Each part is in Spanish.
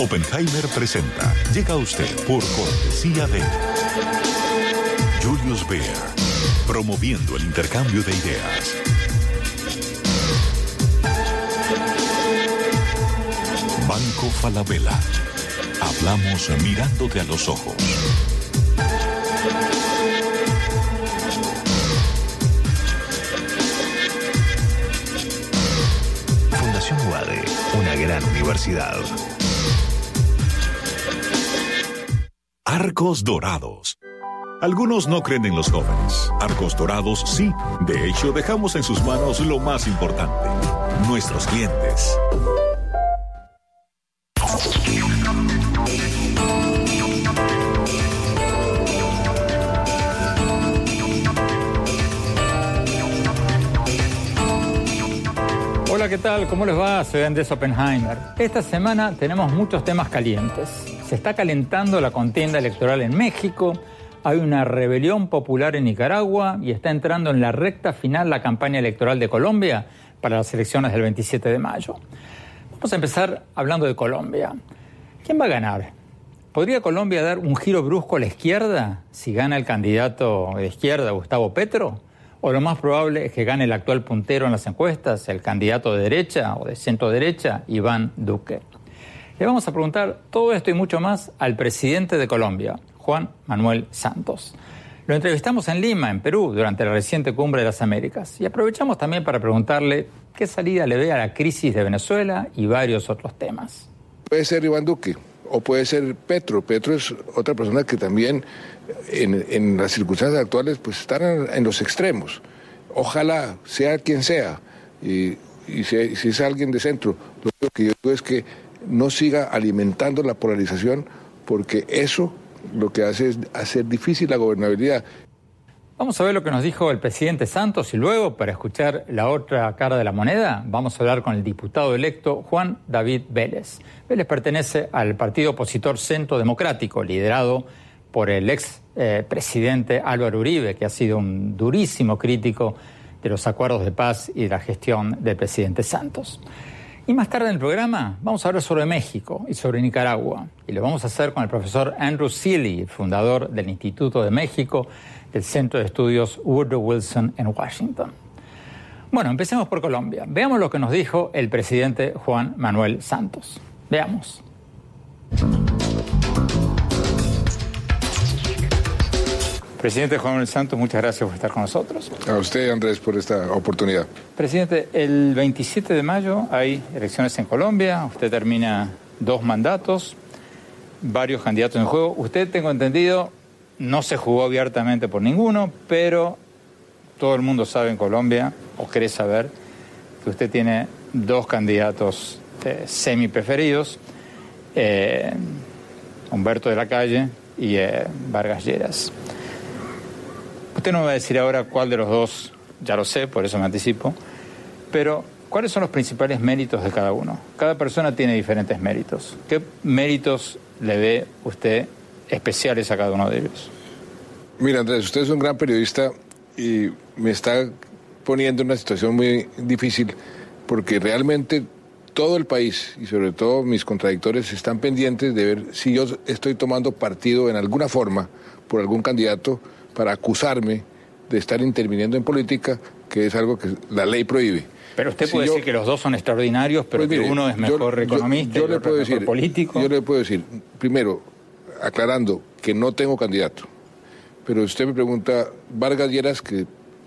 Oppenheimer presenta. Llega a usted por cortesía de Julius Baer, promoviendo el intercambio de ideas. Banco Falabella. Hablamos mirándote a los ojos. Fundación UADE, una gran universidad. Arcos Dorados. Algunos no creen en los jóvenes. Arcos Dorados sí. De hecho, dejamos en sus manos lo más importante, nuestros clientes. Hola, ¿qué tal? ¿Cómo les va? Soy Andrés Oppenheimer. Esta semana tenemos muchos temas calientes. Se está calentando la contienda electoral en México, hay una rebelión popular en Nicaragua y está entrando en la recta final la campaña electoral de Colombia para las elecciones del 27 de mayo. Vamos a empezar hablando de Colombia. ¿Quién va a ganar? ¿Podría Colombia dar un giro brusco a la izquierda si gana el candidato de izquierda, Gustavo Petro? ¿O lo más probable es que gane el actual puntero en las encuestas, el candidato de derecha o de centro derecha, Iván Duque? Le vamos a preguntar todo esto y mucho más al presidente de Colombia, Juan Manuel Santos. Lo entrevistamos en Lima, en Perú, durante la reciente cumbre de las Américas y aprovechamos también para preguntarle qué salida le ve a la crisis de Venezuela y varios otros temas. Puede ser Iván Duque o puede ser Petro. Petro es otra persona que también en, las circunstancias actuales pues están en, los extremos. Ojalá sea quien sea y, y si, si, es alguien de centro, lo que yo digo es que no siga alimentando la polarización porque eso lo que hace es hacer difícil la gobernabilidad. Vamos a ver lo que nos dijo el presidente Santos y luego, para escuchar la otra cara de la moneda, vamos a hablar con el diputado electo Juan David Vélez. Vélez pertenece al partido opositor Centro Democrático, liderado por el ex eh, presidente Álvaro Uribe, que ha sido un durísimo crítico de los acuerdos de paz y de la gestión del presidente Santos. Y más tarde en el programa vamos a hablar sobre México y sobre Nicaragua. Y lo vamos a hacer con el profesor Andrew Seeley, fundador del Instituto de México del Centro de Estudios Woodrow Wilson en Washington. Bueno, empecemos por Colombia. Veamos lo que nos dijo el presidente Juan Manuel Santos. Veamos. Presidente Juan Manuel Santos, muchas gracias por estar con nosotros. A usted, Andrés, por esta oportunidad. Presidente, el 27 de mayo hay elecciones en Colombia, usted termina dos mandatos, varios candidatos en juego. Usted, tengo entendido, no se jugó abiertamente por ninguno, pero todo el mundo sabe en Colombia, o quiere saber, que usted tiene dos candidatos eh, semi preferidos, eh, Humberto de la Calle y eh, Vargas Lleras. Usted no me va a decir ahora cuál de los dos, ya lo sé, por eso me anticipo, pero ¿cuáles son los principales méritos de cada uno? Cada persona tiene diferentes méritos. ¿Qué méritos le ve usted especiales a cada uno de ellos? Mira, Andrés, usted es un gran periodista y me está poniendo en una situación muy difícil porque realmente todo el país y sobre todo mis contradictores están pendientes de ver si yo estoy tomando partido en alguna forma por algún candidato para acusarme de estar interviniendo en política, que es algo que la ley prohíbe. Pero usted si puede yo, decir que los dos son extraordinarios, pero pues mire, que uno es mejor yo, economista yo, y le otro puedo mejor decir, político. Yo le puedo decir, primero, aclarando que no tengo candidato, pero usted me pregunta, Vargas Lleras, que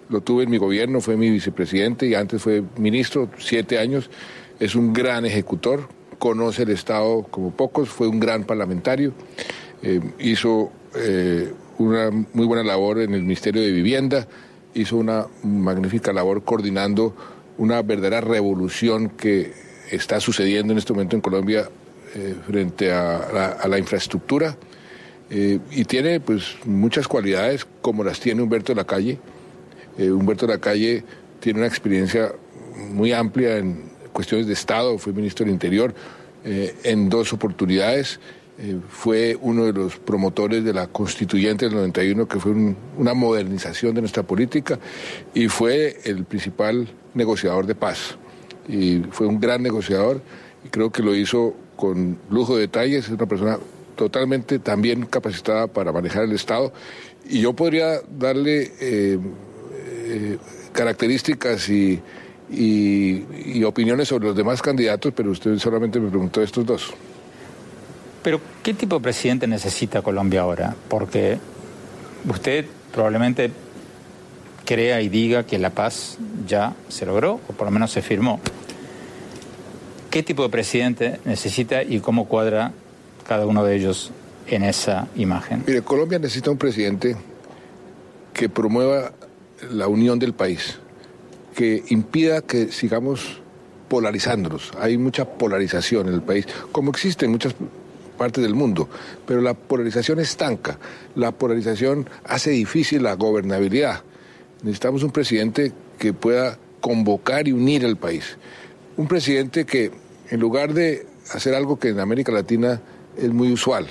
lo tuve en mi gobierno, fue mi vicepresidente y antes fue ministro, siete años, es un gran ejecutor, conoce el Estado como pocos, fue un gran parlamentario, eh, hizo eh, una muy buena labor en el Ministerio de Vivienda, hizo una magnífica labor coordinando una verdadera revolución que está sucediendo en este momento en Colombia eh, frente a la, infraestructura. Eh, y tiene pues muchas cualidades como las tiene Humberto de la Calle. Humberto de la Calle tiene una experiencia muy amplia en cuestiones de Estado, fue ministro del Interior en dos oportunidades eh, fue uno de los promotores de la constituyente del 91, que fue una modernización de nuestra política, y fue el principal negociador de paz. Y fue un gran negociador, y creo que lo hizo con lujo de detalles, es una persona totalmente también capacitada para manejar el Estado, y yo podría darle eh, eh, características y, y opiniones sobre los demás candidatos, pero usted solamente me preguntó estos dos. Pero, ¿qué tipo de presidente necesita Colombia ahora? Porque usted probablemente crea y diga que la paz ya se logró, o por lo menos se firmó. ¿Qué tipo de presidente necesita y cómo cuadra cada uno de ellos en esa imagen? Mire, Colombia necesita un presidente que promueva la unión del país, que impida que sigamos polarizándonos. Hay mucha polarización en el país, como existe en muchas parte del mundo, pero la polarización estanca, la polarización hace difícil la gobernabilidad. Necesitamos un presidente que pueda convocar y unir al país. Un presidente que, en lugar de hacer algo que en América Latina es muy usual,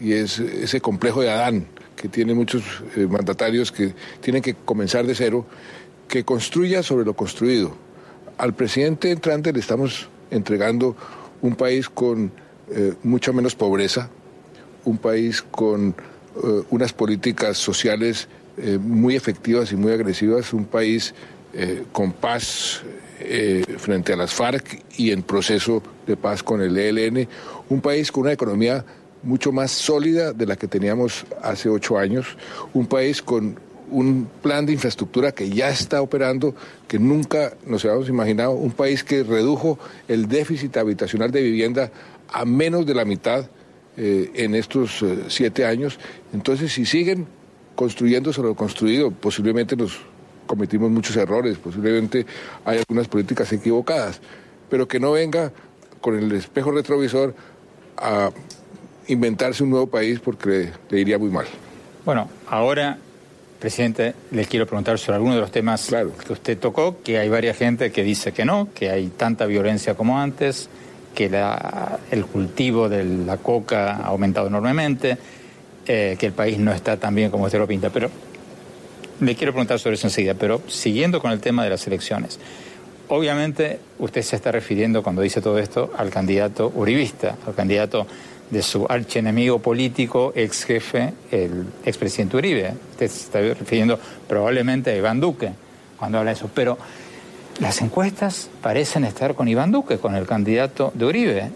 y es ese complejo de Adán que tiene muchos eh, mandatarios que tienen que comenzar de cero, que construya sobre lo construido. Al presidente entrante le estamos entregando un país con eh, mucha menos pobreza, un país con eh, unas políticas sociales eh, muy efectivas y muy agresivas, un país con paz frente a las FARC y en proceso de paz con el ELN, un país con una economía mucho más sólida de la que teníamos hace ocho años, un país con un plan de infraestructura que ya está operando, que nunca nos habíamos imaginado, un país que redujo el déficit habitacional de vivienda a menos de la mitad eh, en estos eh, siete años. Entonces, si siguen construyendo sobre lo construido, posiblemente nos cometimos muchos errores, posiblemente hay algunas políticas equivocadas, pero que no venga con el espejo retrovisor a inventarse un nuevo país porque le, iría muy mal. Bueno, ahora Presidente, les quiero preguntar sobre algunos de los temas que usted tocó, que hay varias gente que dice que no, que hay tanta violencia como antes, que el cultivo de la coca ha aumentado enormemente, eh, que el país no está tan bien como usted lo pinta. Pero le quiero preguntar sobre eso enseguida, pero siguiendo con el tema de las elecciones. Obviamente usted se está refiriendo cuando dice todo esto al candidato uribista, al candidato de su archienemigo político, ex jefe, el expresidente Uribe. Usted se está refiriendo probablemente a Iván Duque cuando habla de eso. Pero las encuestas parecen estar con Iván Duque, con el candidato de Uribe.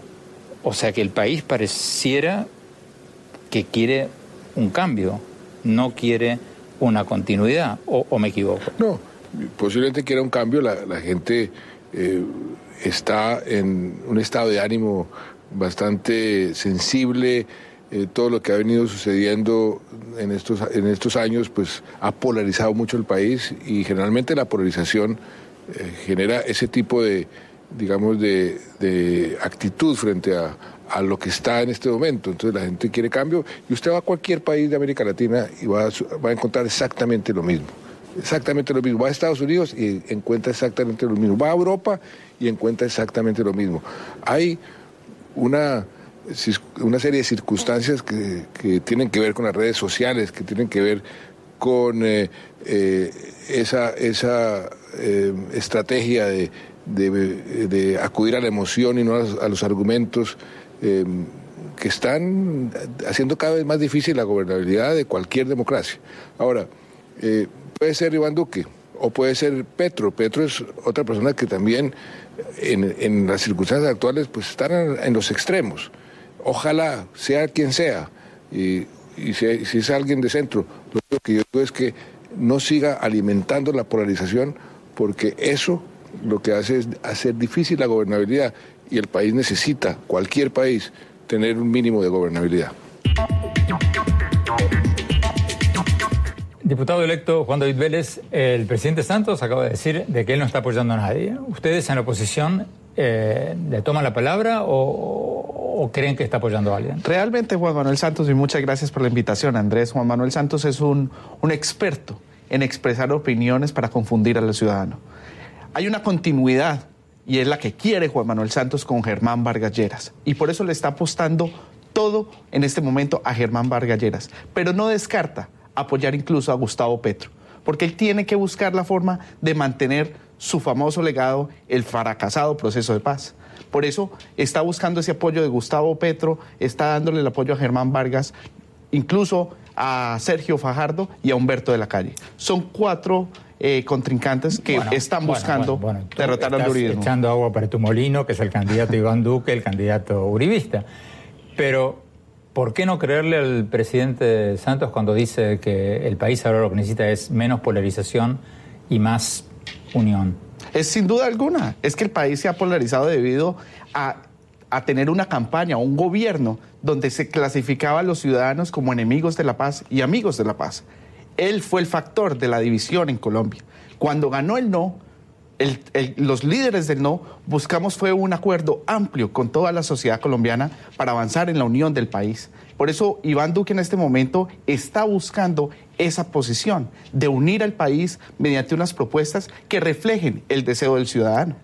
O sea que el país pareciera que quiere un cambio, no quiere una continuidad, o, me equivoco. No, posiblemente quiera un cambio, la, gente eh, está en un estado de ánimo bastante sensible, eh, todo lo que ha venido sucediendo en estos, en estos años pues ha polarizado mucho el país y generalmente la polarización eh, genera ese tipo de, digamos, de, actitud frente a, lo que está en este momento. Entonces la gente quiere cambio y usted va a cualquier país de América Latina y va a, va a encontrar exactamente lo mismo. Exactamente lo mismo. Va a Estados Unidos y encuentra exactamente lo mismo. Va a Europa y encuentra exactamente lo mismo. Hay una, una serie de circunstancias que, que tienen que ver con las redes sociales, que tienen que ver con eh, eh, esa, esa eh, estrategia de, de, acudir a la emoción y no a, los argumentos que están haciendo cada vez más difícil la gobernabilidad de cualquier democracia. Ahora, puede ser Iván Duque o puede ser Petro. Petro es otra persona que también en, las circunstancias actuales pues están en, los extremos. Ojalá sea quien sea. Y y si, es alguien de centro, lo que yo digo es que no siga alimentando la polarización porque eso lo que hace es hacer difícil la gobernabilidad y el país necesita, cualquier país, tener un mínimo de gobernabilidad. Diputado electo Juan David Vélez, el presidente Santos acaba de decir de que él no está apoyando a nadie. Ustedes en la oposición eh, ¿le toman la palabra o, creen que está apoyando a alguien? Realmente Juan Manuel Santos, y muchas gracias por la invitación, Andrés, Juan Manuel Santos es un, un experto en expresar opiniones para confundir al ciudadano. Hay una continuidad y es la que quiere Juan Manuel Santos con Germán Vargas Lleras. Y por eso le está apostando todo en este momento a Germán Vargas Lleras. Pero no descarta apoyar incluso a Gustavo Petro, porque él tiene que buscar la forma de mantener su famoso legado, el fracasado proceso de paz. Por eso está buscando ese apoyo de Gustavo Petro, está dándole el apoyo a Germán Vargas, incluso a Sergio Fajardo y a Humberto de la Calle. Son cuatro eh, contrincantes que están buscando derrotar al uribismo. echando agua para tu molino, que es el candidato Iván Duque, el candidato uribista. Pero, ¿por qué no creerle al presidente Santos cuando dice que el país ahora lo que necesita es menos polarización y más unión? Es sin duda alguna. Es que el país se ha polarizado debido a, a tener una campaña, un gobierno donde se clasificaba a los ciudadanos como enemigos de la paz y amigos de la paz. Él fue el factor de la división en Colombia. Cuando ganó el no, los líderes del no buscamos fue un acuerdo amplio con toda la sociedad colombiana para avanzar en la unión del país. Por eso Iván Duque en este momento está buscando esa posición de unir al país mediante unas propuestas que reflejen el deseo del ciudadano.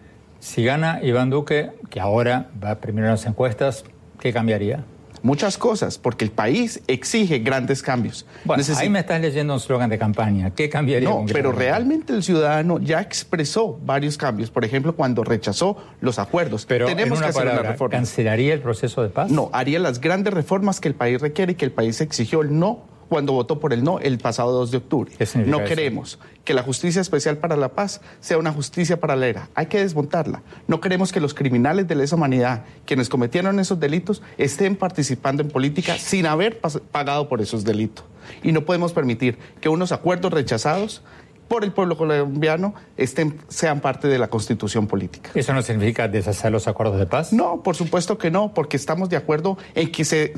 Si gana Iván Duque, que ahora va primero en las encuestas, ¿qué cambiaría? muchas cosas, porque el país exige grandes cambios. Bueno, ahí me estás leyendo un slogan de campaña. ¿Qué cambiaría? No, pero realmente el ciudadano ya expresó varios cambios. Por ejemplo, cuando rechazó los acuerdos. Pero tenemos que hacer una reforma. ¿Cancelaría el proceso de paz? No, haría las grandes reformas que el país requiere y que el país exigió el no cuando votó por el no el pasado 2 de octubre. No queremos que la justicia especial para la paz sea una justicia paralela. Hay que desmontarla. No queremos que los criminales de lesa humanidad, quienes cometieron esos delitos, estén participando en política sin haber pagado por esos delitos. Y no podemos permitir que unos acuerdos rechazados por el pueblo colombiano estén, sean parte de la constitución política. ¿Eso no significa deshacer los acuerdos de paz? No, por supuesto que no, porque estamos de acuerdo en que se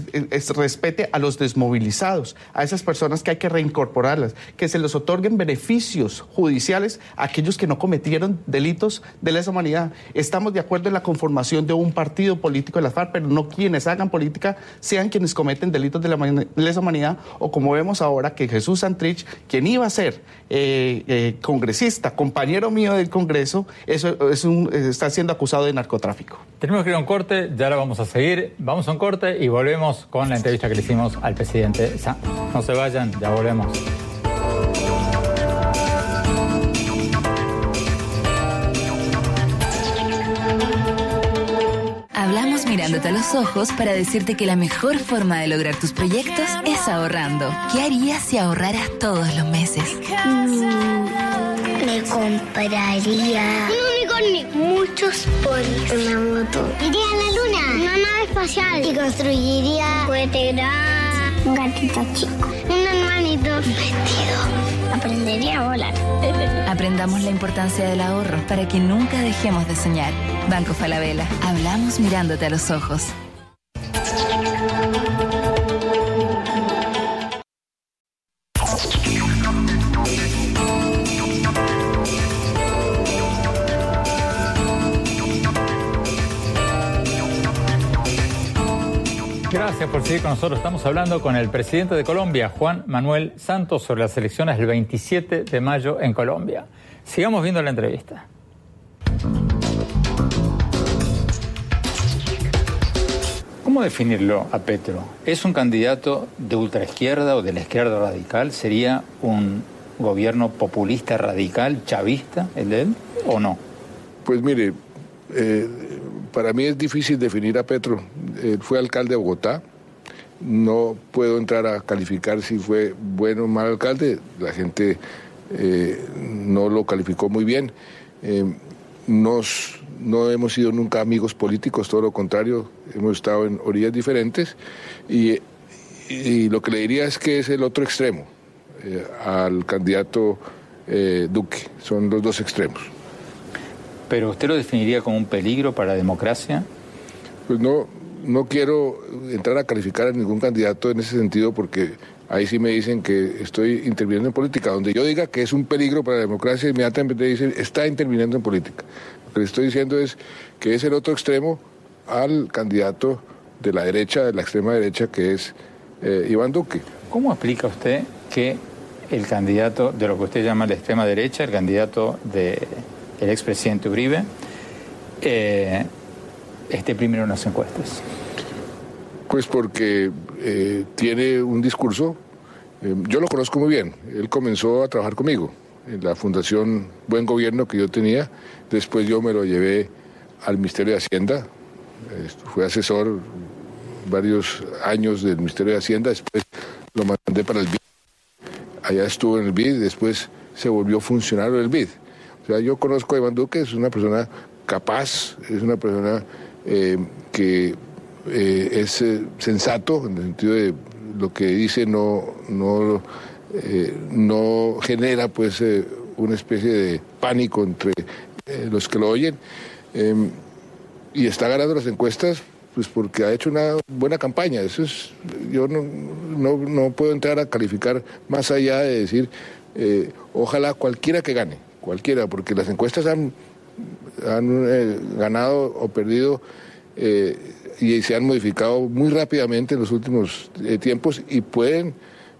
respete a los desmovilizados, a esas personas que hay que reincorporarlas, que se les otorguen beneficios judiciales a aquellos que no cometieron delitos de lesa humanidad. Estamos de acuerdo en la conformación de un partido político de la FARC, pero no quienes hagan política sean quienes cometen delitos de la lesa humanidad, o como vemos ahora que Jesús Santrich, quien iba a ser... Eh, eh, congresista, compañero mío del Congreso, eso está siendo acusado de narcotráfico. Tenemos que ir a un corte, ya lo vamos a seguir. Vamos a un corte y volvemos con la entrevista que le hicimos al presidente No se vayan, ya volvemos. Hablamos mirándote a los ojos para decirte que la mejor forma de lograr tus proyectos es ahorrando. ¿Qué harías si ahorraras todos los meses? Me compraría. Un unicornio, muchos polis, una moto. Iría a la luna, una nave espacial. Y construiría un cohete grande, un gatito chico, un hermanito, vestido aprendería a volar. Aprendamos la importancia del ahorro para que nunca dejemos de soñar. Banco Falabella, hablamos mirándote a los ojos. Con nosotros. Estamos hablando con el presidente de Colombia, Juan Manuel Santos, sobre las elecciones del 27 de mayo en Colombia. Sigamos viendo la entrevista. ¿Cómo definirlo a Petro? ¿Es un candidato de ultraizquierda o de la izquierda radical? ¿Sería un gobierno populista radical, chavista, el de él, o no? Pues mire, eh, para mí es difícil definir a Petro. fue alcalde de Bogotá. No puedo entrar a calificar si fue bueno o mal alcalde. La gente eh, no lo calificó muy bien. Eh, nos, no hemos sido nunca amigos políticos, todo lo contrario, hemos estado en orillas diferentes. Y, lo que le diría es que es el otro extremo eh, al candidato Duque. Son los dos extremos. ¿Pero usted lo definiría como un peligro para la democracia? Pues no, no quiero entrar a calificar a ningún candidato en ese sentido porque ahí sí me dicen que estoy interviniendo en política. Donde yo diga que es un peligro para la democracia, inmediatamente dicen está interviniendo en política. que le estoy diciendo es que es el otro extremo al candidato de la derecha, de la extrema derecha, que es eh, Iván Duque. ¿Cómo explica usted que el candidato de lo que usted llama la extrema derecha, el candidato del expresidente Uribe, eh, esté primero en las encuestas? Pues porque eh, tiene un discurso, yo lo conozco muy bien, él comenzó a trabajar conmigo en la Fundación Buen Gobierno que yo tenía, después yo me lo llevé al Ministerio de Hacienda, fue asesor varios años del Ministerio de Hacienda, después lo mandé para el BID, allá estuvo en el BID, después se volvió funcionario del BID. O sea, yo conozco a Iván Duque, es una persona capaz, es una persona eh, que eh, es eh, sensato, en el sentido de lo que dice no, no, no genera pues una especie de pánico entre los que lo oyen em, y está ganando las encuestas pues porque ha hecho una buena campaña. Eso es, yo no, no, puedo entrar a calificar más allá de decir, eh, ojalá cualquiera que gane, cualquiera, porque las encuestas han, han eh, ganado o perdido eh, y se han modificado muy rápidamente en los últimos tiempos y pueden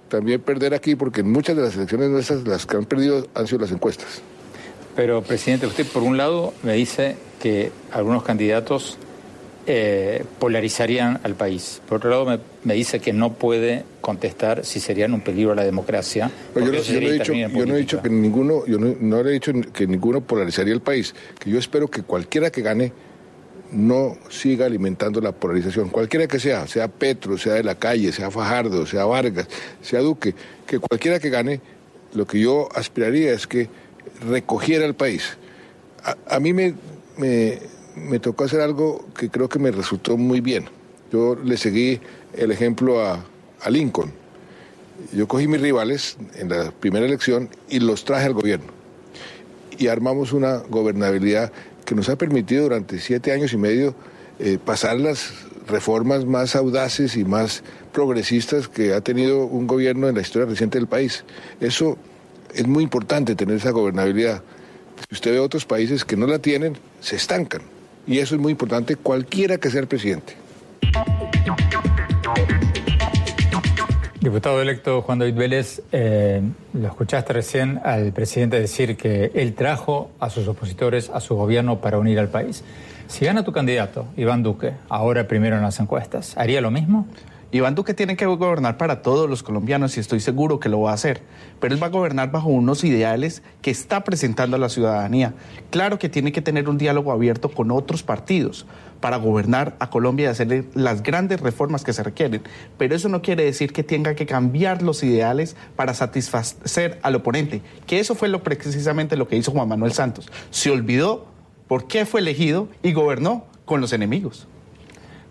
también perder aquí porque muchas de las elecciones nuestras las que han perdido han sido las encuestas. Pero, presidente, usted por un lado me dice que algunos candidatos eh, polarizarían al país. Por otro lado, me, dice que no puede contestar si serían un peligro a la democracia. yo, no, he dicho, que ninguno, yo no, he dicho que ninguno polarizaría el país. Que yo espero que cualquiera que gane no siga alimentando la polarización, cualquiera que sea, sea Petro, sea de la calle, sea Fajardo, sea Vargas, sea Duque, que cualquiera que gane, lo que yo aspiraría es que recogiera el país. A, mí me me tocó hacer algo que creo que me resultó muy bien. Yo le seguí el ejemplo a, Lincoln. Yo cogí mis rivales en la primera elección y los traje al gobierno. Y armamos una gobernabilidad que nos ha permitido durante siete años y medio eh, pasar las reformas más audaces y más progresistas que ha tenido un gobierno en la historia reciente del país. Eso es muy importante, tener esa gobernabilidad. Si usted ve otros países que no la tienen, se estancan. Y eso es muy importante, cualquiera que sea el presidente. Diputado electo Juan David Vélez, eh, lo escuchaste recién al presidente decir que él trajo a sus opositores a su gobierno para unir al país. Si gana tu candidato, Iván Duque, ahora primero en las encuestas, ¿haría lo mismo? Iván Duque tiene que gobernar para todos los colombianos y estoy seguro que lo va a hacer, pero él va a gobernar bajo unos ideales que está presentando a la ciudadanía. Claro que tiene que tener un diálogo abierto con otros partidos para gobernar a Colombia y hacerle las grandes reformas que se requieren, pero eso no quiere decir que tenga que cambiar los ideales para satisfacer al oponente, que eso fue lo, precisamente lo que hizo Juan Manuel Santos. Se olvidó por qué fue elegido y gobernó con los enemigos.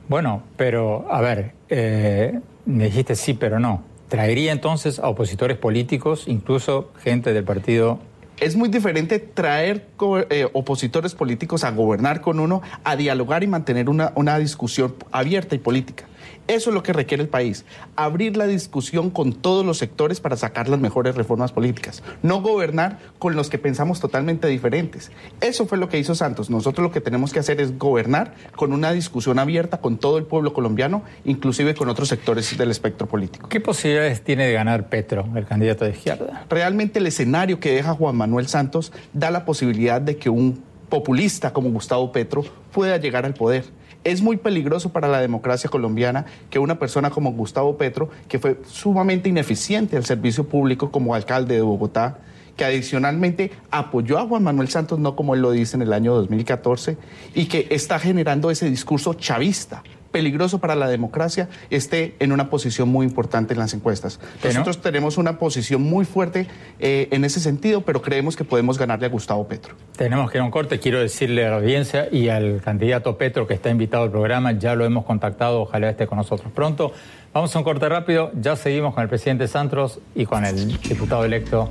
Bueno, pero a ver, eh, me dijiste sí, pero no. ¿Traería entonces a opositores políticos, incluso gente del partido es muy diferente traer eh, opositores políticos a gobernar con uno, a dialogar y mantener una, una discusión abierta y política. Eso es lo que requiere el país, abrir la discusión con todos los sectores para sacar las mejores reformas políticas, no gobernar con los que pensamos totalmente diferentes. Eso fue lo que hizo Santos. Nosotros lo que tenemos que hacer es gobernar con una discusión abierta con todo el pueblo colombiano, inclusive con otros sectores del espectro político. ¿Qué posibilidades tiene de ganar Petro, el candidato de izquierda? Realmente el escenario que deja Juan Manuel Santos da la posibilidad de que un populista como Gustavo Petro pueda llegar al poder es muy peligroso para la democracia colombiana que una persona como Gustavo Petro, que fue sumamente ineficiente al servicio público como alcalde de Bogotá, que adicionalmente apoyó a Juan Manuel Santos, no como él lo dice en el año 2014, y que está generando ese discurso chavista, peligroso para la democracia, esté en una posición muy importante en las encuestas. Nosotros tenemos una posición muy fuerte eh, en ese sentido, pero creemos que podemos ganarle a Gustavo Petro. Tenemos que ir a un corte. Quiero decirle a la audiencia y al candidato Petro que está invitado al programa, ya lo hemos contactado, ojalá esté con nosotros pronto. Vamos a un corte rápido, ya seguimos con el presidente Santos y con el diputado electo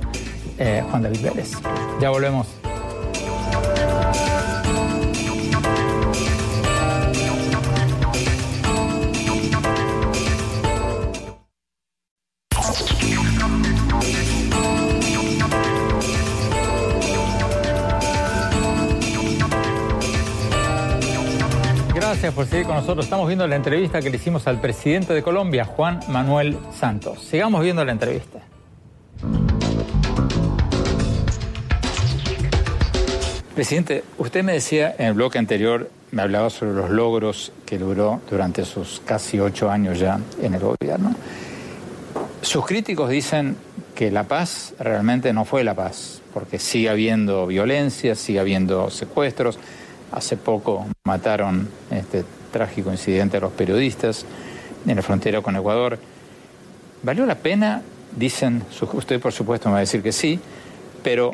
eh, Juan David Vélez. Ya volvemos. Por seguir con nosotros. Estamos viendo la entrevista que le hicimos al presidente de Colombia, Juan Manuel Santos. Sigamos viendo la entrevista. Presidente, usted me decía en el bloque anterior, me hablaba sobre los logros que logró durante sus casi ocho años ya en el gobierno. Sus críticos dicen que la paz realmente no fue la paz, porque sigue habiendo violencia, sigue habiendo secuestros. Hace poco mataron este trágico incidente a los periodistas en la frontera con Ecuador. ¿Valió la pena? Dicen, usted por supuesto me va a decir que sí, pero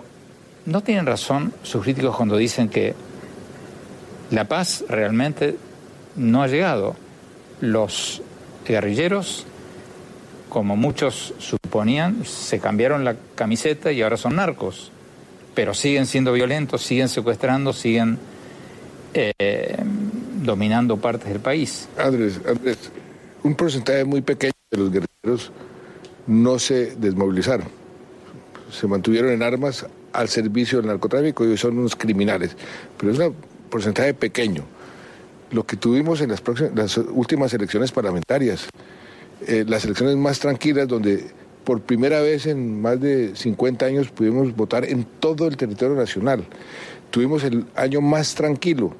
no tienen razón sus críticos cuando dicen que la paz realmente no ha llegado. Los guerrilleros, como muchos suponían, se cambiaron la camiseta y ahora son narcos, pero siguen siendo violentos, siguen secuestrando, siguen eh, dominando partes del país. Andrés, Andrés, un porcentaje muy pequeño de los guerrilleros no se desmovilizaron, se mantuvieron en armas al servicio del narcotráfico y son unos criminales, pero es un porcentaje pequeño. Lo que tuvimos en las últimas elecciones parlamentarias, eh, las elecciones más tranquilas donde por primera vez en más de 50 años pudimos votar en todo el territorio nacional. Tuvimos el año más tranquilo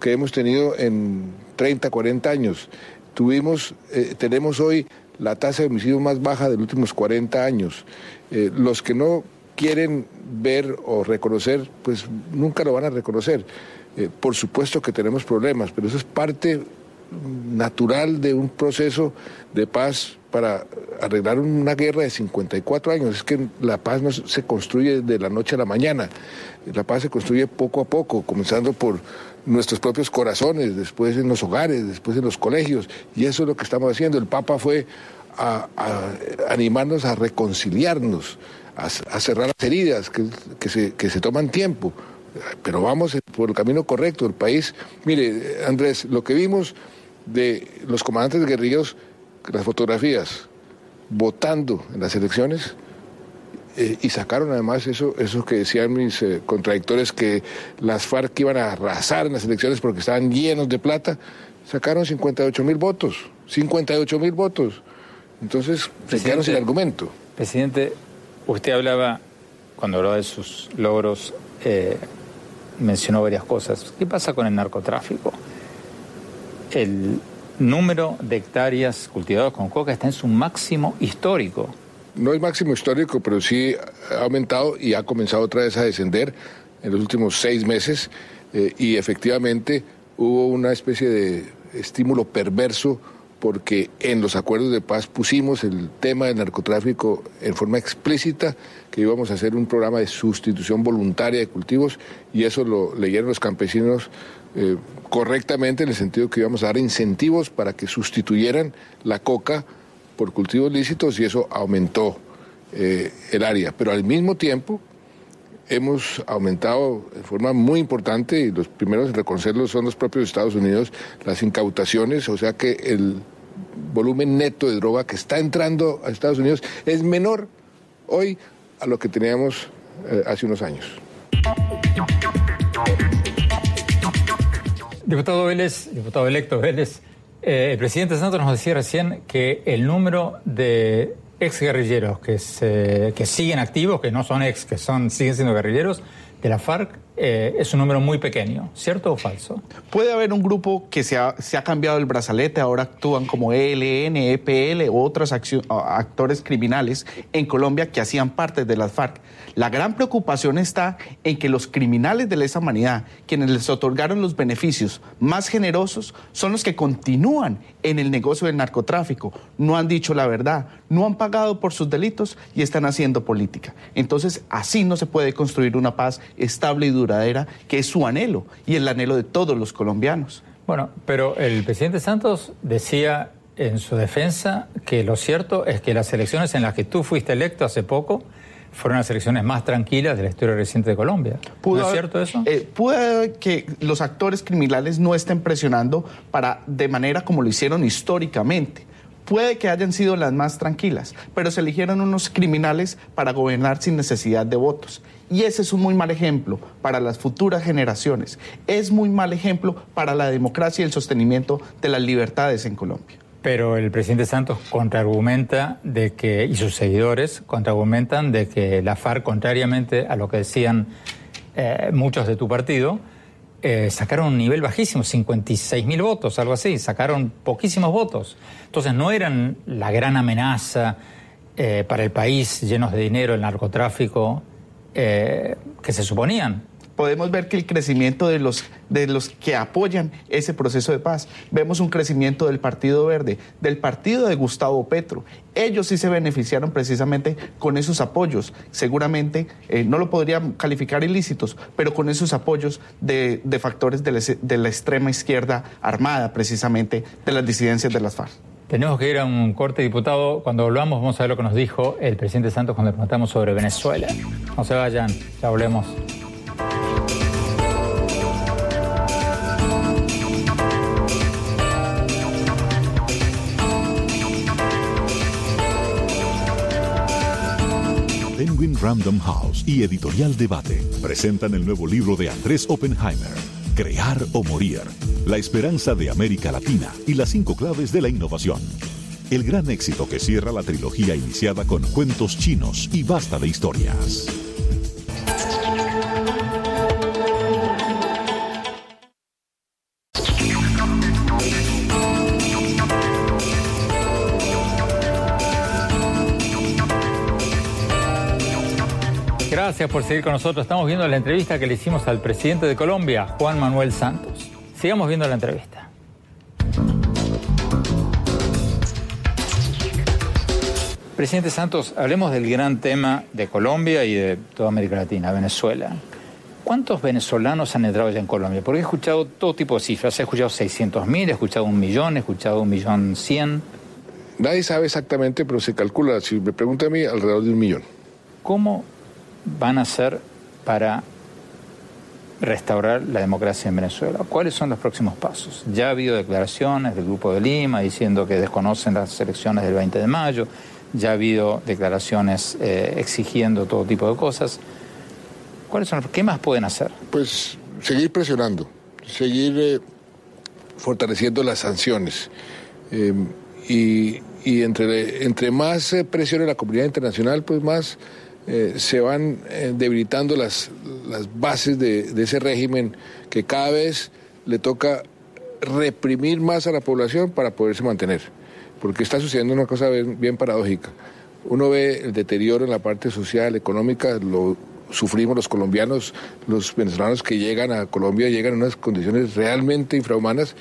que hemos tenido en 30, 40 años. Tuvimos, eh, tenemos hoy la tasa de homicidio más baja de los últimos 40 años. Eh, los que no quieren ver o reconocer, pues nunca lo van a reconocer. Eh, por supuesto que tenemos problemas, pero eso es parte natural de un proceso de paz para arreglar una guerra de 54 años. Es que la paz no se construye de la noche a la mañana. La paz se construye poco a poco, comenzando por nuestros propios corazones, después en los hogares, después en los colegios. Y eso es lo que estamos haciendo. El Papa fue a, animarnos a reconciliarnos, a, cerrar las heridas que se toman tiempo. Pero vamos por el camino correcto. El país, mire, Andrés, lo que vimos de los comandantes guerrilleros, las fotografías, votando en las elecciones, eh, y sacaron además eso, eso que decían mis eh, contradictores, que las FARC iban a arrasar en las elecciones porque estaban llenos de plata, sacaron 58 mil votos, 58 mil votos. Entonces, se quedaron sin argumento. Presidente, usted hablaba, cuando hablaba de sus logros, eh, mencionó varias cosas. ¿Qué pasa con el narcotráfico? El número de hectáreas cultivadas con coca está en su máximo histórico. No es máximo histórico, pero sí ha aumentado y ha comenzado otra vez a descender en los últimos seis meses eh, y efectivamente hubo una especie de estímulo perverso porque en los acuerdos de paz pusimos el tema del narcotráfico en forma explícita, que íbamos a hacer un programa de sustitución voluntaria de cultivos y eso lo leyeron los campesinos eh, correctamente en el sentido que íbamos a dar incentivos para que sustituyeran la coca por cultivos lícitos y eso aumentó eh, el área. Pero al mismo tiempo hemos aumentado de forma muy importante, y los primeros en reconocerlo son los propios Estados Unidos, las incautaciones, o sea que el volumen neto de droga que está entrando a Estados Unidos es menor hoy a lo que teníamos eh, hace unos años. Diputado Vélez, diputado electo Vélez, eh, el presidente Santos nos decía recién que el número de exguerrilleros que, que siguen activos, que no son ex, que son, siguen siendo guerrilleros, de la FARC eh, es un número muy pequeño, ¿cierto o falso? Puede haber un grupo que se ha, cambiado el brazalete, ahora actúan como ELN, EPL u otros actores criminales en Colombia que hacían parte de las FARC. La gran preocupación está en que los criminales de lesa humanidad, quienes les otorgaron los beneficios más generosos, son los que continúan en el negocio del narcotráfico, no han dicho la verdad, no han pagado por sus delitos y están haciendo política. Entonces, así no se puede construir una paz estable y duradera, que es su anhelo y el anhelo de todos los colombianos. Bueno, pero el presidente Santos decía en su defensa que lo cierto es que las elecciones en las que tú fuiste electo hace poco fueron las elecciones más tranquilas de la historia reciente de Colombia. ¿No es cierto eso? Eh, puede que los actores criminales no estén presionando para de manera como lo hicieron históricamente Puede que hayan sido las más tranquilas, pero se eligieron unos criminales para gobernar sin necesidad de votos. Y ese es un muy mal ejemplo para las futuras generaciones. Es muy mal ejemplo para la democracia y el sostenimiento de las libertades en Colombia. Pero el presidente Santos contraargumenta de que, y sus seguidores contraargumentan de que la FARC, contrariamente a lo que decían eh, muchos de tu partido, eh, sacaron un nivel bajísimo, 56 mil votos, algo así, sacaron poquísimos votos. Entonces no eran la gran amenaza eh, para el país llenos de dinero, el narcotráfico, eh, que se suponían podemos ver que el crecimiento de los, de los que apoyan ese proceso de paz, vemos un crecimiento del Partido Verde, del partido de Gustavo Petro. Ellos sí se beneficiaron precisamente con esos apoyos. Seguramente eh, no lo podrían calificar ilícitos, pero con esos apoyos de, de factores de la, de la extrema izquierda armada, precisamente, de las disidencias de las FARC. Tenemos que ir a un corte, diputado. Cuando volvamos vamos a ver lo que nos dijo el presidente Santos cuando le preguntamos sobre Venezuela. No se vayan, ya volvemos. Random House y Editorial Debate presentan el nuevo libro de Andrés Oppenheimer, Crear o Morir, la esperanza de América Latina y las cinco claves de la innovación. El gran éxito que cierra la trilogía iniciada con cuentos chinos y basta de historias. Gracias por seguir con nosotros. Estamos viendo la entrevista que le hicimos al presidente de Colombia, Juan Manuel Santos. Sigamos viendo la entrevista. Presidente Santos, hablemos del gran tema de Colombia y de toda América Latina, Venezuela. ¿Cuántos venezolanos han entrado ya en Colombia? Porque he escuchado todo tipo de cifras. He escuchado 600 mil, he escuchado un millón, he escuchado un millón cien. Nadie sabe exactamente, pero se calcula, si me pregunta a mí, alrededor de un millón. ¿Cómo van a hacer para restaurar la democracia en Venezuela? ¿Cuáles son los próximos pasos? Ya ha habido declaraciones del Grupo de Lima diciendo que desconocen las elecciones del 20 de mayo, ya ha habido declaraciones eh, exigiendo todo tipo de cosas. ¿Cuáles son, ¿Qué más pueden hacer? Pues seguir presionando, seguir eh, fortaleciendo las sanciones. Eh, y, y entre, entre más presione la comunidad internacional, pues más eh, se van eh, debilitando las, las bases de, ese régimen que cada vez le toca reprimir más a la población para poderse mantener. Porque está sucediendo una cosa bien, bien paradójica. Uno ve el deterioro en la parte social, económica, lo sufrimos los colombianos, los venezolanos que llegan a Colombia llegan en unas condiciones realmente infrahumanas,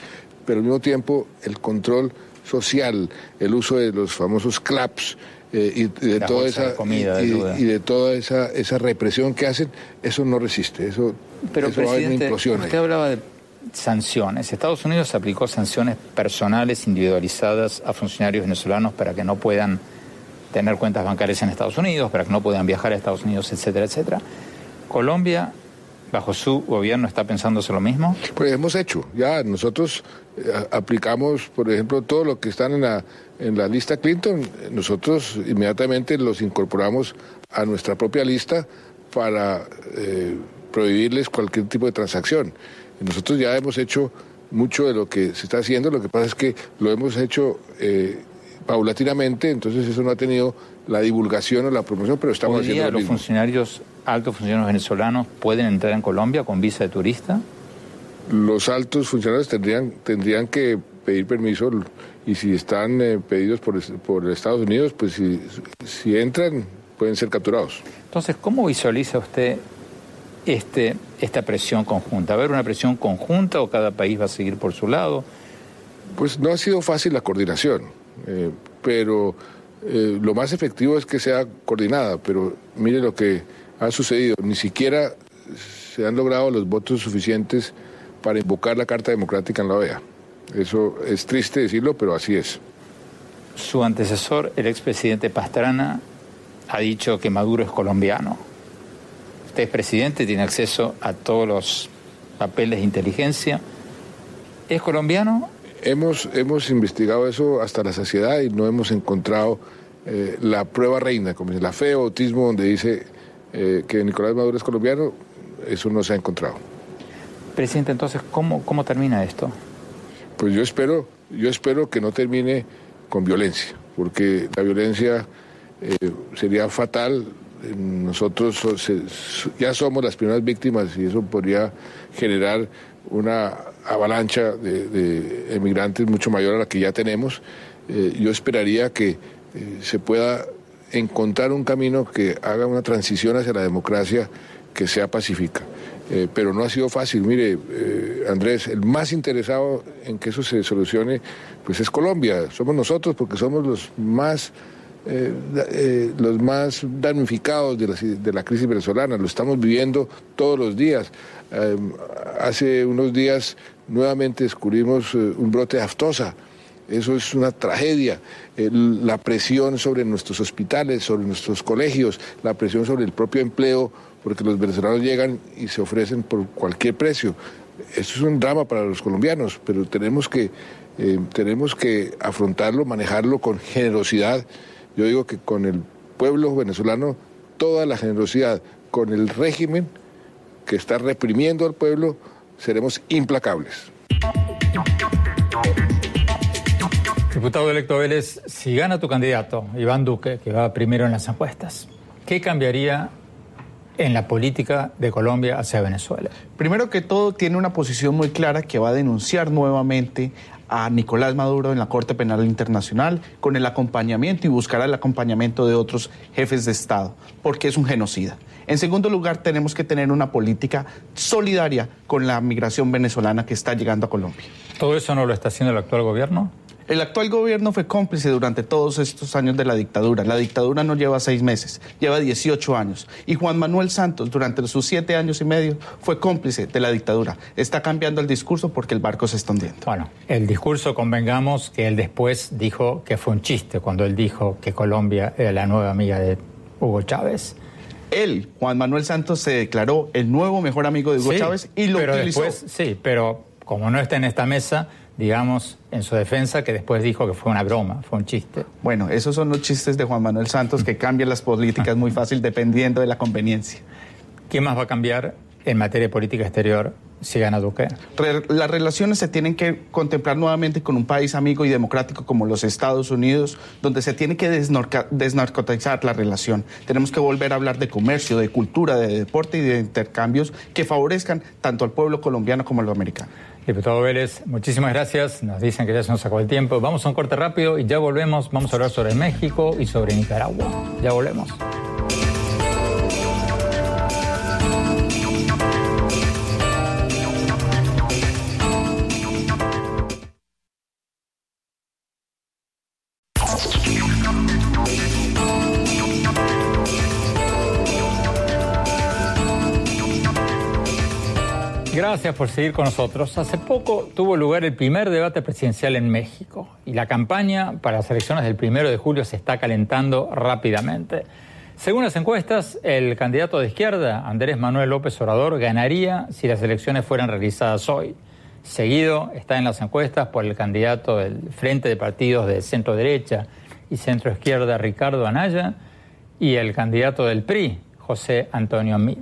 pero al mismo tiempo el control social, el uso de los famosos CLAPS, eh, y, de toda esa comida, y, y, de toda esa, esa represión que hacen, eso no resiste, eso, Pero, eso va a haber una implosión usted ahí. hablaba de sanciones. Estados Unidos aplicó sanciones personales individualizadas a funcionarios venezolanos para que no puedan tener cuentas bancarias en Estados Unidos, para que no puedan viajar a Estados Unidos, etcétera, etcétera. Colombia bajo su gobierno está pensándose lo mismo? Pues hemos hecho, ya nosotros eh, aplicamos, por ejemplo, todo lo que están en la, en la lista Clinton, nosotros inmediatamente los incorporamos a nuestra propia lista para eh, prohibirles cualquier tipo de transacción. Nosotros ya hemos hecho mucho de lo que se está haciendo, lo que pasa es que lo hemos hecho eh, paulatinamente, entonces eso no ha tenido la divulgación o la promoción, pero estamos Hoy día haciendo lo los mismo. funcionarios, altos funcionarios venezolanos pueden entrar en Colombia con visa de turista. Los altos funcionarios tendrían, tendrían que pedir permiso y si están eh, pedidos por, por Estados Unidos, pues si, si entran pueden ser capturados. Entonces, ¿cómo visualiza usted este, esta presión conjunta? ¿Va a haber una presión conjunta o cada país va a seguir por su lado? Pues no ha sido fácil la coordinación, eh, pero eh, lo más efectivo es que sea coordinada, pero mire lo que ha sucedido, ni siquiera se han logrado los votos suficientes para invocar la Carta Democrática en la OEA. Eso es triste decirlo, pero así es. Su antecesor, el expresidente Pastrana, ha dicho que Maduro es colombiano. Usted es presidente, tiene acceso a todos los papeles de inteligencia. ¿Es colombiano hemos, hemos investigado eso hasta la saciedad y no hemos encontrado eh, la prueba reina, como la fe o autismo, donde dice eh, que Nicolás Maduro es colombiano, eso no se ha encontrado. Presidente, entonces, ¿cómo, cómo termina esto? Pues yo espero, yo espero que no termine con violencia, porque la violencia eh, sería fatal. Nosotros ya somos las primeras víctimas y eso podría generar una avalancha de, emigrantes mucho mayor a la que ya tenemos. yo esperaría que eh, se pueda encontrar un camino que haga una transición hacia la democracia que sea pacífica. Eh, pero no ha sido fácil. Mire, eh, Andrés, el más interesado en que eso se solucione, pues es Colombia. Somos nosotros porque somos los más, los más damnificados de la, de la, crisis venezolana. Lo estamos viviendo todos los días. hace unos días nuevamente descubrimos un brote de aftosa. Eso es una tragedia. la presión sobre nuestros hospitales, sobre nuestros colegios, la presión sobre el propio empleo, porque los venezolanos llegan y se ofrecen por cualquier precio. Eso es un drama para los colombianos, pero tenemos que, eh, tenemos que afrontarlo, manejarlo con generosidad. Yo digo que con el pueblo venezolano, toda la generosidad, con el régimen que está reprimiendo al pueblo, seremos implacables. Diputado electo Vélez, si gana tu candidato, Iván Duque, que va primero en las encuestas, ¿qué cambiaría en la política de Colombia hacia Venezuela? Primero que todo, tiene una posición muy clara que va a denunciar nuevamente a Nicolás Maduro en la Corte Penal Internacional con el acompañamiento y buscará el acompañamiento de otros jefes de Estado, porque es un genocida. En segundo lugar, tenemos que tener una política solidaria con la migración venezolana que está llegando a Colombia. ¿Todo eso no lo está haciendo el actual gobierno? El actual gobierno fue cómplice durante todos estos años de la dictadura. La dictadura no lleva seis meses, lleva 18 años. Y Juan Manuel Santos, durante sus siete años y medio, fue cómplice de la dictadura. Está cambiando el discurso porque el barco se está hundiendo. Bueno, el discurso, convengamos que él después dijo que fue un chiste cuando él dijo que Colombia era la nueva amiga de Hugo Chávez. Él, Juan Manuel Santos, se declaró el nuevo mejor amigo de Hugo Chávez y lo pero utilizó. Después, sí, pero como no está en esta mesa digamos, en su defensa, que después dijo que fue una broma, fue un chiste. Bueno, esos son los chistes de Juan Manuel Santos que cambian las políticas muy fácil dependiendo de la conveniencia. ¿Qué más va a cambiar en materia de política exterior si gana Duque? las relaciones se tienen que contemplar nuevamente con un país amigo y democrático como los Estados Unidos, donde se tiene que desnarcotizar la relación. Tenemos que volver a hablar de comercio, de cultura, de deporte y de intercambios que favorezcan tanto al pueblo colombiano como al americano. Diputado Vélez, muchísimas gracias. Nos dicen que ya se nos sacó el tiempo. Vamos a un corte rápido y ya volvemos. Vamos a hablar sobre México y sobre Nicaragua. Ya volvemos. Gracias por seguir con nosotros. Hace poco tuvo lugar el primer debate presidencial en México y la campaña para las elecciones del primero de julio se está calentando rápidamente. Según las encuestas, el candidato de izquierda, Andrés Manuel López Obrador, ganaría si las elecciones fueran realizadas hoy. Seguido está en las encuestas por el candidato del Frente de Partidos de Centro Derecha y Centro Izquierda, Ricardo Anaya, y el candidato del PRI, José Antonio Mid.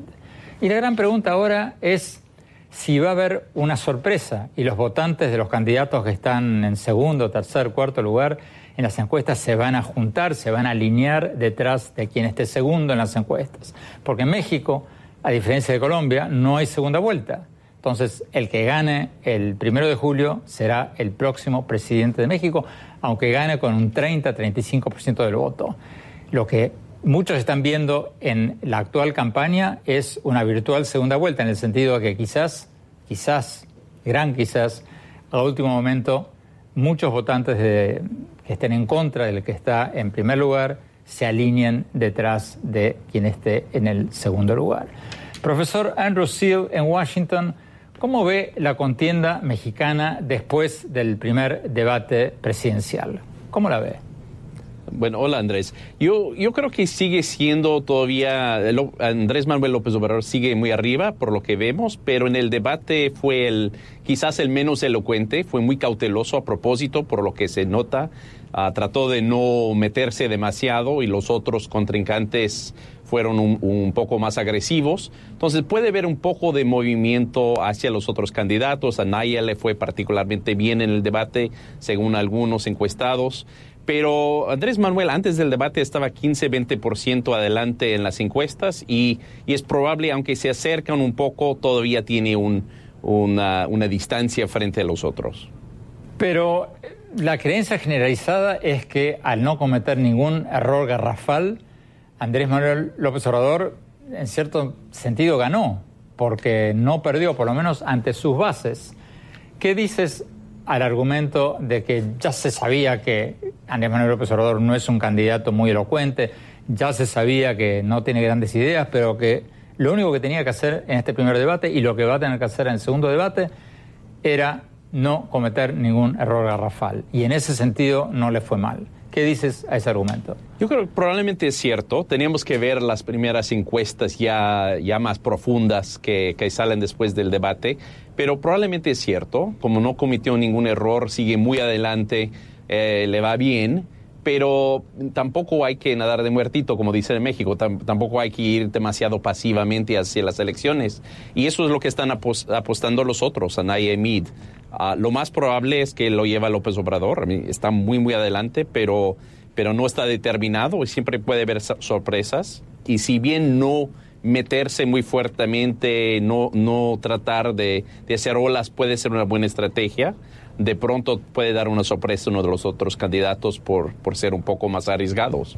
Y la gran pregunta ahora es si va a haber una sorpresa y los votantes de los candidatos que están en segundo, tercer, cuarto lugar en las encuestas se van a juntar, se van a alinear detrás de quien esté segundo en las encuestas. Porque en México, a diferencia de Colombia, no hay segunda vuelta. Entonces, el que gane el primero de julio será el próximo presidente de México, aunque gane con un 30-35% del voto. Lo que muchos están viendo en la actual campaña es una virtual segunda vuelta, en el sentido de que quizás, quizás, gran quizás, a último momento, muchos votantes que estén en contra del que está en primer lugar se alineen detrás de quien esté en el segundo lugar. Profesor Andrew Seal en Washington, ¿cómo ve la contienda mexicana después del primer debate presidencial? ¿Cómo la ve? Bueno, hola Andrés. Yo, yo creo que sigue siendo todavía, Andrés Manuel López Obrador sigue muy arriba por lo que vemos, pero en el debate fue el quizás el menos elocuente, fue muy cauteloso a propósito por lo que se nota, ah, trató de no meterse demasiado y los otros contrincantes fueron un, poco más agresivos. Entonces puede haber un poco de movimiento hacia los otros candidatos. A Naya le fue particularmente bien en el debate, según algunos encuestados. Pero Andrés Manuel antes del debate estaba 15-20% adelante en las encuestas y, es probable, aunque se acercan un poco, todavía tiene una, una distancia frente a los otros. Pero la creencia generalizada es que al no cometer ningún error garrafal, Andrés Manuel López Obrador en cierto sentido ganó, porque no perdió, por lo menos ante sus bases. ¿Qué dices al argumento de que ya se sabía que Andrés Manuel López Obrador no es un candidato muy elocuente, ya se sabía que no tiene grandes ideas, pero que lo único que tenía que hacer en este primer debate y lo que va a tener que hacer en el segundo debate era no cometer ningún error garrafal. Y en ese sentido no le fue mal. ¿Qué dices a ese argumento? Yo creo que probablemente es cierto. Teníamos que ver las primeras encuestas ya, ya más profundas que, que salen después del debate, pero probablemente es cierto. Como no cometió ningún error, sigue muy adelante, eh, le va bien pero tampoco hay que nadar de muertito, como dicen en México, tampoco hay que ir demasiado pasivamente hacia las elecciones. Y eso es lo que están apostando los otros, Anaya y. Ah, lo más probable es que lo lleva López Obrador, está muy, muy adelante, pero, pero no está determinado y siempre puede haber sorpresas. Y si bien no meterse muy fuertemente, no, no tratar de, de hacer olas puede ser una buena estrategia, de pronto puede dar una sorpresa a uno de los otros candidatos por, por ser un poco más arriesgados.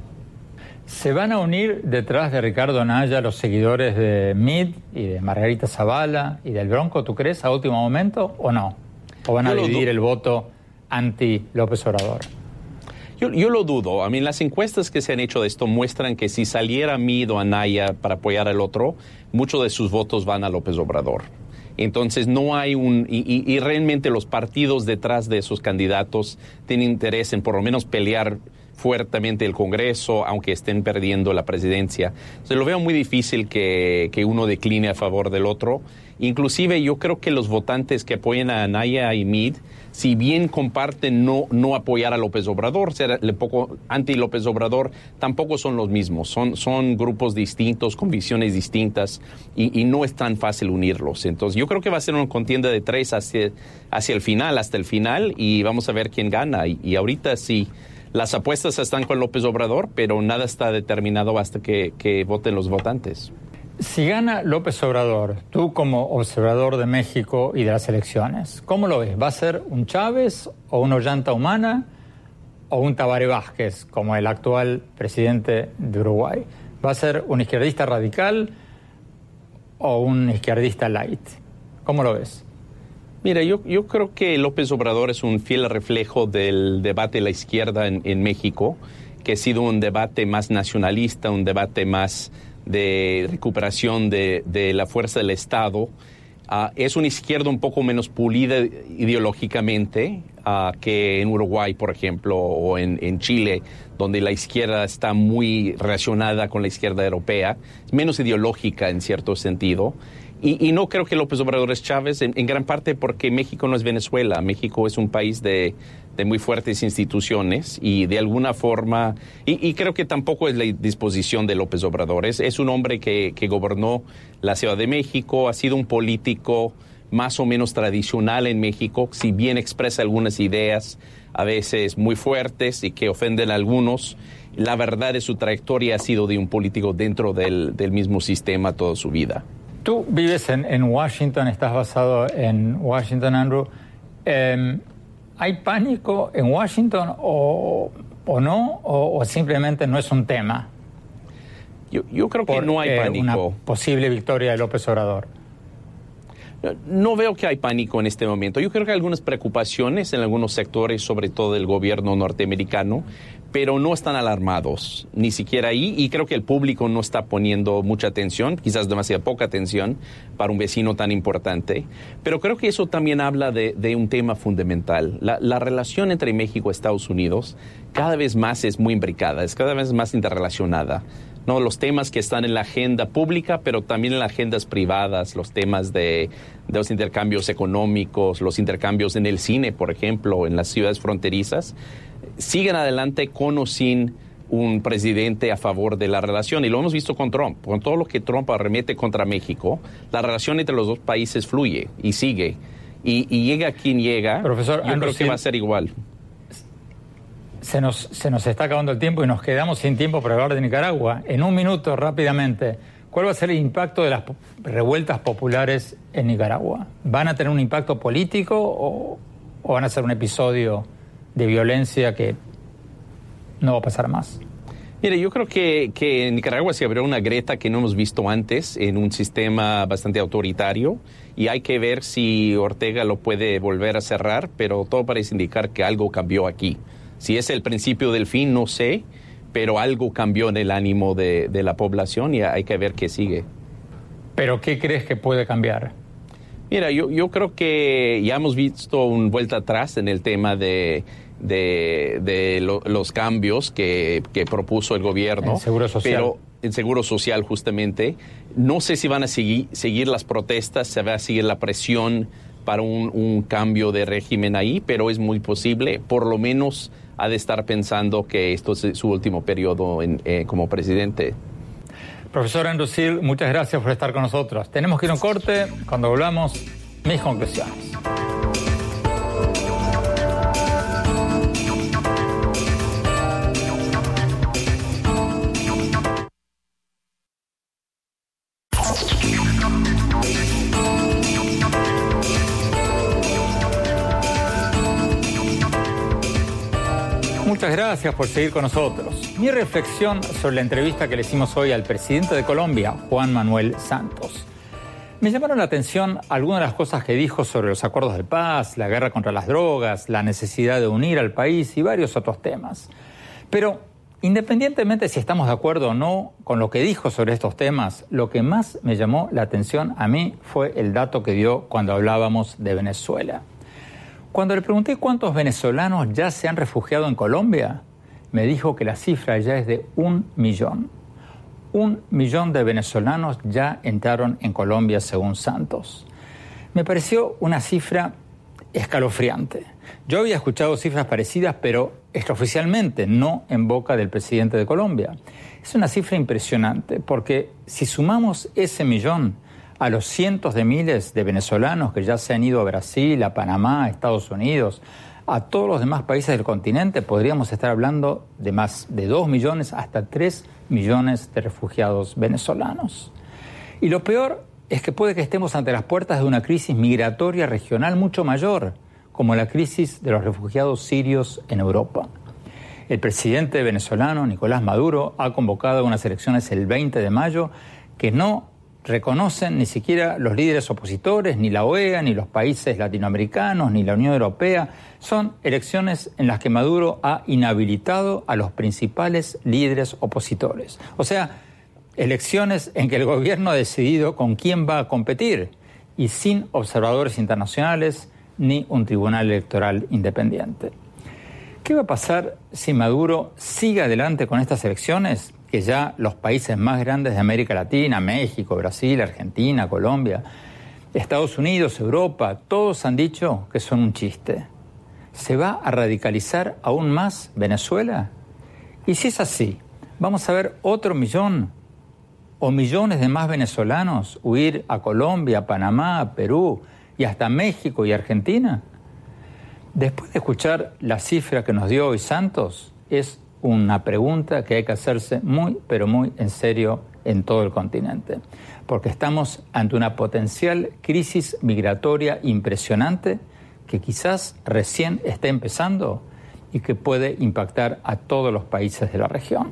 ¿Se van a unir detrás de Ricardo Naya los seguidores de Mid y de Margarita Zavala y del Bronco, tú crees, a último momento o no? ¿O van a dividir el voto anti López Obrador? Yo, yo, lo dudo. A mí las encuestas que se han hecho de esto muestran que si saliera Mid o Anaya para apoyar al otro, muchos de sus votos van a López Obrador. Entonces no hay un, y, realmente los partidos detrás de esos candidatos tienen interés en por lo menos pelear fuertemente el Congreso, aunque estén perdiendo la presidencia. Se lo veo muy difícil que, que, uno decline a favor del otro. Inclusive yo creo que los votantes que apoyan a Anaya y Meade si bien comparten no, no apoyar a López Obrador, ser poco anti López Obrador, tampoco son los mismos. Son, son grupos distintos, con visiones distintas, y, no es tan fácil unirlos. Entonces, yo creo que va a ser una contienda de tres hacia, hacia el final, hasta el final, y vamos a ver quién gana. Y, ahorita sí. Las apuestas están con López Obrador, pero nada está determinado hasta que, que voten los votantes. Si gana López Obrador, tú como observador de México y de las elecciones, ¿cómo lo ves? ¿Va a ser un Chávez o una Ollanta Humana o un Tabaré Vázquez como el actual presidente de Uruguay? ¿Va a ser un izquierdista radical o un izquierdista light? ¿Cómo lo ves? Mira, yo, yo creo que López Obrador es un fiel reflejo del debate de la izquierda en, en México, que ha sido un debate más nacionalista, un debate más de recuperación de, la fuerza del Estado. Ah, es una izquierda un poco menos pulida ideológicamente ah, que en Uruguay, por ejemplo, o en, Chile, donde la izquierda está muy relacionada con la izquierda europea, menos ideológica en cierto sentido. Y, no creo que López Obrador es Chávez, en, gran parte porque México no es Venezuela. México es un país de, muy fuertes instituciones y de alguna forma, y, creo que tampoco es la disposición de López Obrador. Es, un hombre que, que, gobernó la Ciudad de México, ha sido un político más o menos tradicional en México, si bien expresa algunas ideas a veces muy fuertes y que ofenden a algunos. La verdad es su trayectoria ha sido de un político dentro del, del mismo sistema toda su vida. Tú vives en, Washington, estás basado en Washington, Andrew. Em, ¿Hay pánico en Washington o, no? O, simplemente no es un tema? Yo, creo que no hay pánico. Una posible victoria de López Obrador. No veo que hay pánico en este momento. Yo creo que hay algunas preocupaciones en algunos sectores, sobre todo del gobierno norteamericano, pero no están alarmados, ni siquiera ahí, y creo que el público no está poniendo mucha atención, quizás demasiada poca atención para un vecino tan importante, pero creo que eso también habla de, un tema fundamental. La, relación entre México y Estados Unidos cada vez más es muy imbricada, es cada vez más interrelacionada. ¿no? Los temas que están en la agenda pública, pero también en las agendas privadas, los temas de, de los intercambios económicos, los intercambios en el cine, por ejemplo, en las ciudades fronterizas siguen adelante con o sin un presidente a favor de la relación. Y lo hemos visto con Trump. Con todo lo que Trump arremete contra México, la relación entre los dos países fluye y sigue. Y, llega quien llega, Profesor, yo creo que va a ser igual. Se nos, se nos está acabando el tiempo y nos quedamos sin tiempo para hablar de Nicaragua. En un minuto, rápidamente, ¿cuál va a ser el impacto de las revueltas populares en Nicaragua? ¿Van a tener un impacto político o, o van a ser un episodio de violencia que no va a pasar más. Mire, yo creo que, que, en Nicaragua se abrió una grieta que no hemos visto antes en un sistema bastante autoritario y hay que ver si Ortega lo puede volver a cerrar, pero todo parece indicar que algo cambió aquí. Si es el principio del fin, no sé, pero algo cambió en el ánimo de, de la población y hay que ver qué sigue. ¿Pero qué crees que puede cambiar? Mira, yo, yo creo que ya hemos visto un vuelta atrás en el tema de, de, los cambios que, propuso el gobierno. En Seguro Social. Pero en Seguro Social, justamente. No sé si van a seguir, seguir las protestas, se va a seguir la presión para un, cambio de régimen ahí, pero es muy posible. Por lo menos ha de estar pensando que esto es su último periodo en, eh, como presidente. Profesor Andrew Seal, muchas gracias por estar con nosotros. Tenemos que ir a un corte. Cuando volvamos, mis conclusiones. Gracias por seguir con nosotros. Mi reflexión sobre la entrevista que le hicimos hoy al presidente de Colombia, Juan Manuel Santos. Me llamaron la atención algunas de las cosas que dijo sobre los acuerdos de paz, la guerra contra las drogas, la necesidad de unir al país y varios otros temas. Pero independientemente si estamos de acuerdo o no con lo que dijo sobre estos temas, lo que más me llamó la atención a mí fue el dato que dio cuando hablábamos de Venezuela. Cuando le pregunté cuántos venezolanos ya se han refugiado en Colombia, me dijo que la cifra ya es de un millón. Un millón de venezolanos ya entraron en Colombia según Santos. Me pareció una cifra escalofriante. Yo había escuchado cifras parecidas, pero extraoficialmente, no en boca del presidente de Colombia. Es una cifra impresionante, porque si sumamos ese millón a los cientos de miles de venezolanos que ya se han ido a Brasil, a Panamá, a Estados Unidos, a todos los demás países del continente, podríamos estar hablando de más de 2 millones hasta 3 millones de refugiados venezolanos. Y lo peor es que puede que estemos ante las puertas de una crisis migratoria regional mucho mayor, como la crisis de los refugiados sirios en Europa. El presidente venezolano, Nicolás Maduro, ha convocado unas elecciones el 20 de mayo que no reconocen ni siquiera los líderes opositores, ni la OEA, ni los países latinoamericanos, ni la Unión Europea. Son elecciones en las que Maduro ha inhabilitado a los principales líderes opositores. O sea, elecciones en que el gobierno ha decidido con quién va a competir y sin observadores internacionales ni un tribunal electoral independiente. ¿Qué va a pasar si Maduro sigue adelante con estas elecciones? Que ya los países más grandes de América Latina, México, Brasil, Argentina, Colombia, Estados Unidos, Europa, todos han dicho que son un chiste. ¿Se va a radicalizar aún más Venezuela? Y si es así, vamos a ver otro millón o millones de más venezolanos huir a Colombia, Panamá, Perú y hasta México y Argentina. Después de escuchar la cifra que nos dio hoy Santos, es una pregunta que hay que hacerse muy, pero muy en serio en todo el continente, porque estamos ante una potencial crisis migratoria impresionante que quizás recién está empezando y que puede impactar a todos los países de la región.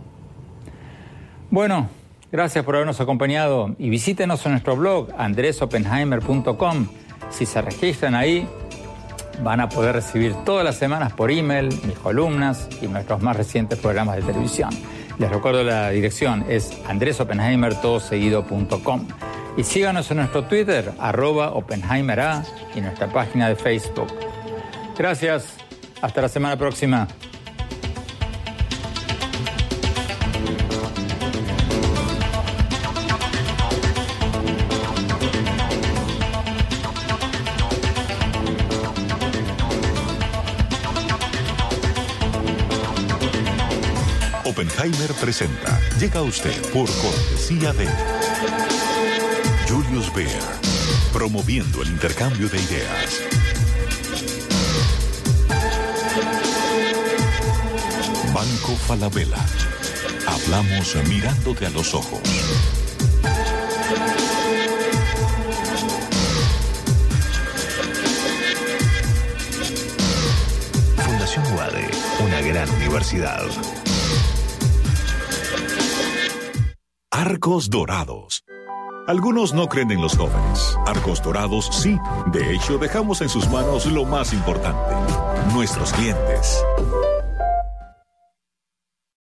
Bueno, gracias por habernos acompañado y visítenos en nuestro blog andresopenheimer.com. Si se registran ahí, van a poder recibir todas las semanas por email mis columnas y nuestros más recientes programas de televisión. Les recuerdo la dirección, es andresopenheimertodoseguido.com. Y síganos en nuestro Twitter, arroba OpenheimerA, y nuestra página de Facebook. Gracias, hasta la semana próxima. Presenta. Llega usted por cortesía de Julius Baer, promoviendo el intercambio de ideas. Banco Falabella. Hablamos mirándote a los ojos. Fundación UADE, una gran universidad. Arcos Dorados. Algunos no creen en los jóvenes. Arcos Dorados sí. De hecho, dejamos en sus manos lo más importante, nuestros clientes.